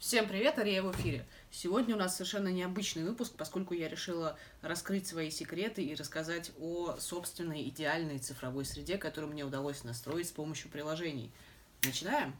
Всем привет, Ария в эфире. Сегодня у нас совершенно необычный выпуск, поскольку я решила раскрыть свои секреты и рассказать о собственной идеальной цифровой среде, которую мне удалось настроить с помощью приложений. Начинаем?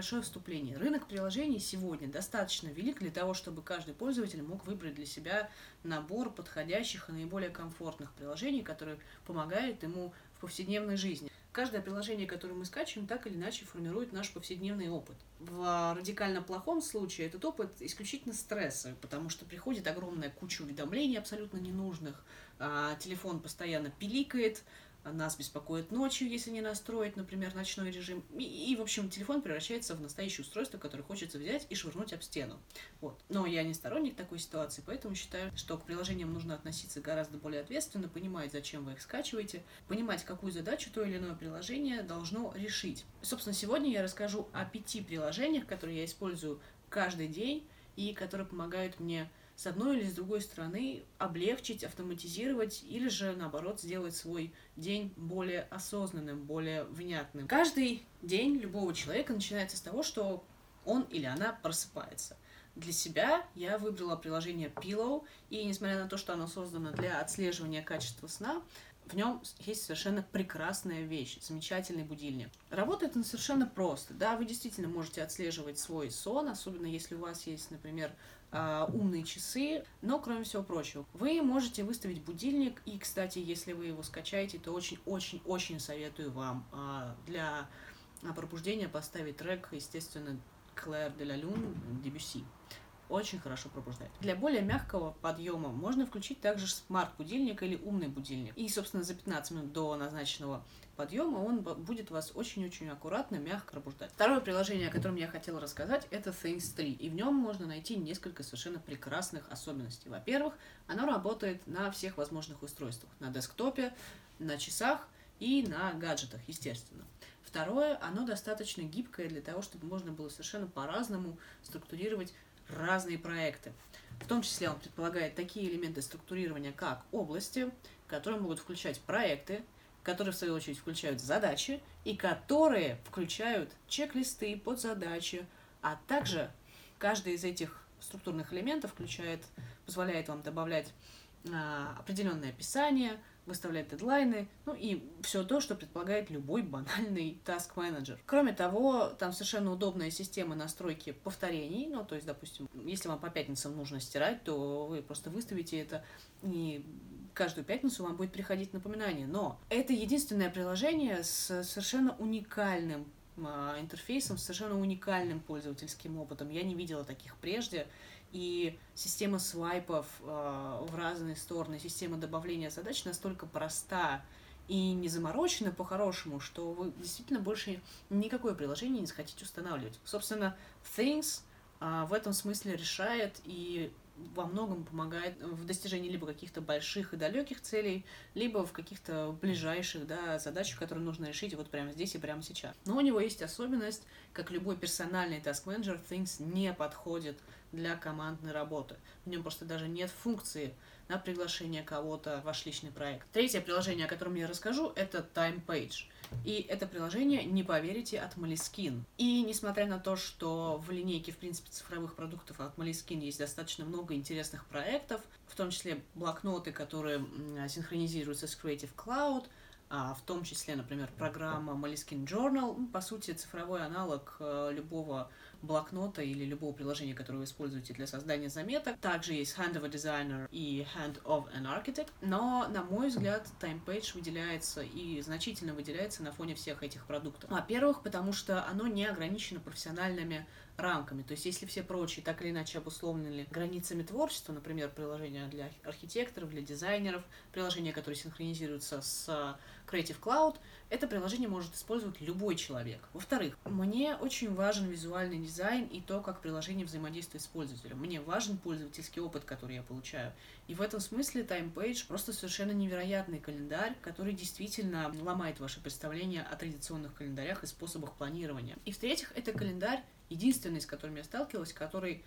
Небольшое вступление. Рынок приложений сегодня достаточно велик для того, чтобы каждый пользователь мог выбрать для себя набор подходящих и наиболее комфортных приложений, которые помогают ему в повседневной жизни. Каждое приложение, которое мы скачиваем, так или иначе формирует наш повседневный опыт. В радикально плохом случае этот опыт исключительно стресса, потому что приходит огромная куча уведомлений абсолютно ненужных, а телефон постоянно пиликает, нас беспокоит ночью, если не настроить, например, ночной режим. И, и, в общем, телефон превращается в настоящее устройство, которое хочется взять и швырнуть об стену. Вот. Но я не сторонник такой ситуации, поэтому считаю, что к приложениям нужно относиться гораздо более ответственно, понимать, зачем вы их скачиваете, понимать, какую задачу то или иное приложение должно решить. Собственно, сегодня я расскажу о пяти приложениях, которые я использую каждый день и которые помогают мне с одной или с другой стороны облегчить, автоматизировать или же, наоборот, сделать свой день более осознанным, более внятным. Каждый день любого человека начинается с того, что он или она просыпается. Для себя я выбрала приложение Pillow, и несмотря на то, что оно создано для отслеживания качества сна, в нем есть совершенно прекрасная вещь, замечательный будильник. Работает он совершенно просто. Да, вы действительно можете отслеживать свой сон, особенно если у вас есть, например, а, умные часы, но кроме всего прочего, вы можете выставить будильник, и, кстати, если вы его скачаете, то очень-очень-очень советую вам а, для пробуждения поставить трек, естественно, Claire de la Lune Debussy очень хорошо пробуждает. Для более мягкого подъема можно включить также смарт-будильник или умный будильник. И, собственно, за 15 минут до назначенного подъема он будет вас очень-очень аккуратно, мягко пробуждать. Второе приложение, о котором я хотела рассказать, это Things 3. И в нем можно найти несколько совершенно прекрасных особенностей. Во-первых, оно работает на всех возможных устройствах. На десктопе, на часах и на гаджетах, естественно. Второе, оно достаточно гибкое для того, чтобы можно было совершенно по-разному структурировать разные проекты. В том числе он предполагает такие элементы структурирования, как области, которые могут включать проекты, которые в свою очередь включают задачи и которые включают чек-листы под задачи, а также каждый из этих структурных элементов включает, позволяет вам добавлять а, определенное описание, выставлять дедлайны, ну и все то, что предполагает любой банальный task менеджер. Кроме того, там совершенно удобная система настройки повторений, ну то есть, допустим, если вам по пятницам нужно стирать, то вы просто выставите это и каждую пятницу вам будет приходить напоминание. Но это единственное приложение с совершенно уникальным интерфейсом, с совершенно уникальным пользовательским опытом. Я не видела таких прежде и система свайпов э, в разные стороны, система добавления задач настолько проста и не заморочена по-хорошему, что вы действительно больше никакое приложение не захотите устанавливать. Собственно, Things э, в этом смысле решает и во многом помогает в достижении либо каких-то больших и далеких целей, либо в каких-то ближайших да, задачах, которые нужно решить вот прямо здесь и прямо сейчас. Но у него есть особенность, как любой персональный task manager, Things не подходит для командной работы. В нем просто даже нет функции на приглашение кого-то в ваш личный проект. Третье приложение, о котором я расскажу, это Time Page. И это приложение, не поверите, от Moleskine. И несмотря на то, что в линейке, в принципе, цифровых продуктов от Moleskine есть достаточно много интересных проектов, в том числе блокноты, которые синхронизируются с Creative Cloud, а, в том числе, например, программа Moleskine Journal, по сути, цифровой аналог э, любого блокнота или любого приложения, которое вы используете для создания заметок. Также есть Hand of a Designer и Hand of an Architect. Но, на мой взгляд, TimePage выделяется и значительно выделяется на фоне всех этих продуктов. Во-первых, потому что оно не ограничено профессиональными рамками. То есть, если все прочие так или иначе обусловлены границами творчества, например, приложения для архитекторов, для дизайнеров, приложения, которые синхронизируются с Creative Cloud, это приложение может использовать любой человек. Во-вторых, мне очень важен визуальный дизайн и то, как приложение взаимодействует с пользователем. Мне важен пользовательский опыт, который я получаю. И в этом смысле TimePage просто совершенно невероятный календарь, который действительно ломает ваше представление о традиционных календарях и способах планирования. И в-третьих, это календарь единственный, с которым я сталкивалась, который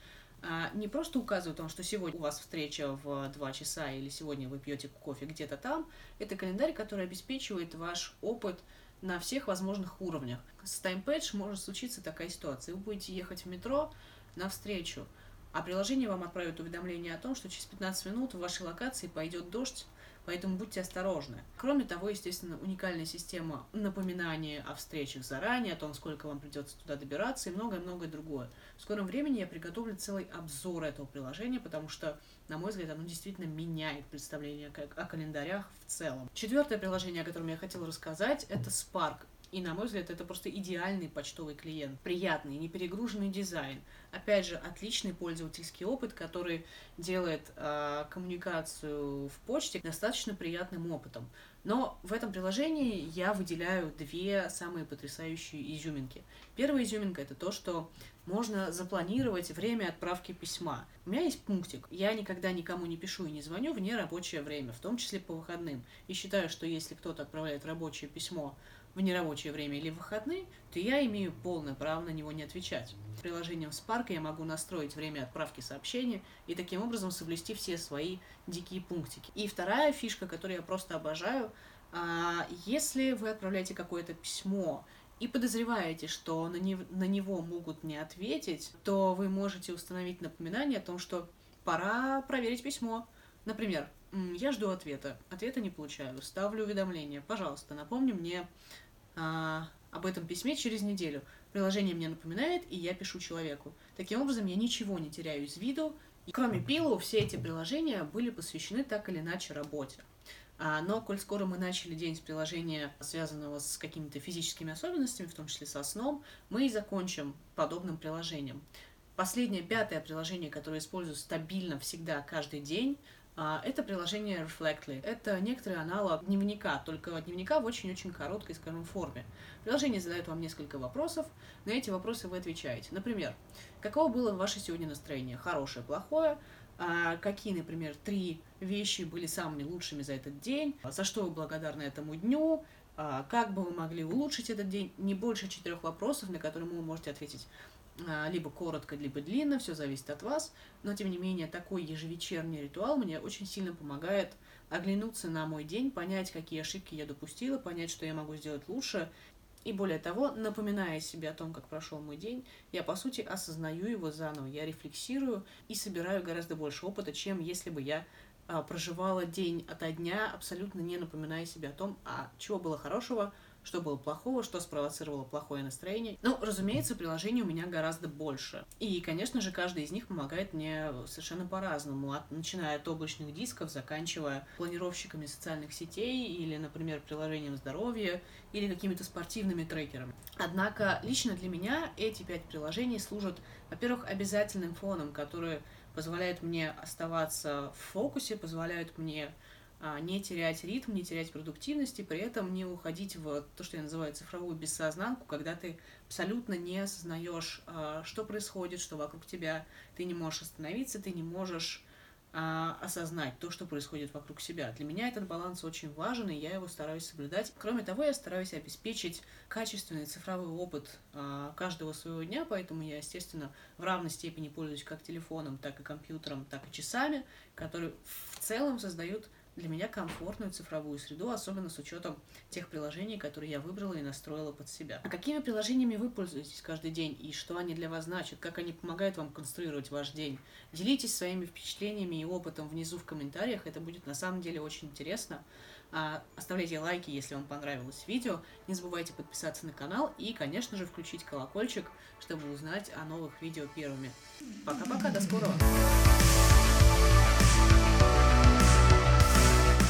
не просто указывает о том, что сегодня у вас встреча в 2 часа или сегодня вы пьете кофе где-то там. Это календарь, который обеспечивает ваш опыт на всех возможных уровнях. С TimePage может случиться такая ситуация. Вы будете ехать в метро на встречу, а приложение вам отправит уведомление о том, что через 15 минут в вашей локации пойдет дождь, поэтому будьте осторожны. Кроме того, естественно, уникальная система напоминания о встречах заранее, о том, сколько вам придется туда добираться и многое-многое другое. В скором времени я приготовлю целый обзор этого приложения, потому что, на мой взгляд, оно действительно меняет представление о календарях в целом. Четвертое приложение, о котором я хотела рассказать, это Spark. И, на мой взгляд, это просто идеальный почтовый клиент. Приятный, неперегруженный дизайн. Опять же, отличный пользовательский опыт, который делает э, коммуникацию в почте достаточно приятным опытом. Но в этом приложении я выделяю две самые потрясающие изюминки. Первая изюминка это то, что можно запланировать время отправки письма. У меня есть пунктик. Я никогда никому не пишу и не звоню в нерабочее время, в том числе по выходным. И считаю, что если кто-то отправляет рабочее письмо в нерабочее время или в выходные, то я имею полное право на него не отвечать. Приложением Spark я могу настроить время отправки сообщения и таким образом соблюсти все свои дикие пунктики. И вторая фишка, которую я просто обожаю, а, если вы отправляете какое-то письмо и подозреваете, что на, не, на него могут не ответить, то вы можете установить напоминание о том, что пора проверить письмо. Например, я жду ответа, ответа не получаю, ставлю уведомление, пожалуйста, напомни мне а, об этом письме через неделю. Приложение мне напоминает, и я пишу человеку. Таким образом, я ничего не теряю из виду. И кроме Пилу, все эти приложения были посвящены так или иначе работе. А, но, коль скоро мы начали день с приложения, связанного с какими-то физическими особенностями, в том числе со сном, мы и закончим подобным приложением. Последнее, пятое приложение, которое использую стабильно всегда, каждый день, это приложение Reflectly. Это некоторый аналог дневника, только дневника в очень-очень короткой, скажем, форме. Приложение задает вам несколько вопросов, на эти вопросы вы отвечаете. Например, каково было ваше сегодня настроение? Хорошее, плохое? А какие, например, три вещи были самыми лучшими за этот день? За что вы благодарны этому дню? А, как бы вы могли улучшить этот день? Не больше четырех вопросов, на которые вы можете ответить а, либо коротко, либо длинно, все зависит от вас. Но, тем не менее, такой ежевечерний ритуал мне очень сильно помогает оглянуться на мой день, понять, какие ошибки я допустила, понять, что я могу сделать лучше. И более того, напоминая себе о том, как прошел мой день, я, по сути, осознаю его заново, я рефлексирую и собираю гораздо больше опыта, чем если бы я а, проживала день ото дня, абсолютно не напоминая себе о том, а чего было хорошего, что было плохого, что спровоцировало плохое настроение. Ну, разумеется, приложений у меня гораздо больше. И, конечно же, каждый из них помогает мне совершенно по-разному, от, начиная от облачных дисков, заканчивая планировщиками социальных сетей или, например, приложением здоровья или какими-то спортивными трекерами. Однако, лично для меня эти пять приложений служат, во-первых, обязательным фоном, который позволяет мне оставаться в фокусе, позволяют мне а, не терять ритм, не терять продуктивность и при этом не уходить в то, что я называю цифровую бессознанку, когда ты абсолютно не осознаешь, а, что происходит, что вокруг тебя, ты не можешь остановиться, ты не можешь а, осознать то, что происходит вокруг себя. Для меня этот баланс очень важен, и я его стараюсь соблюдать. Кроме того, я стараюсь обеспечить качественный цифровой опыт каждого своего дня, поэтому я, естественно, в равной степени пользуюсь как телефоном, так и компьютером, так и часами, которые в целом создают для меня комфортную цифровую среду, особенно с учетом тех приложений, которые я выбрала и настроила под себя. А какими приложениями вы пользуетесь каждый день и что они для вас значат, как они помогают вам конструировать ваш день? Делитесь своими впечатлениями и опытом внизу в комментариях, это будет на самом деле очень интересно. А, оставляйте лайки, если вам понравилось видео. Не забывайте подписаться на канал и, конечно же, включить колокольчик, чтобы узнать о новых видео первыми. Пока-пока, до скорого!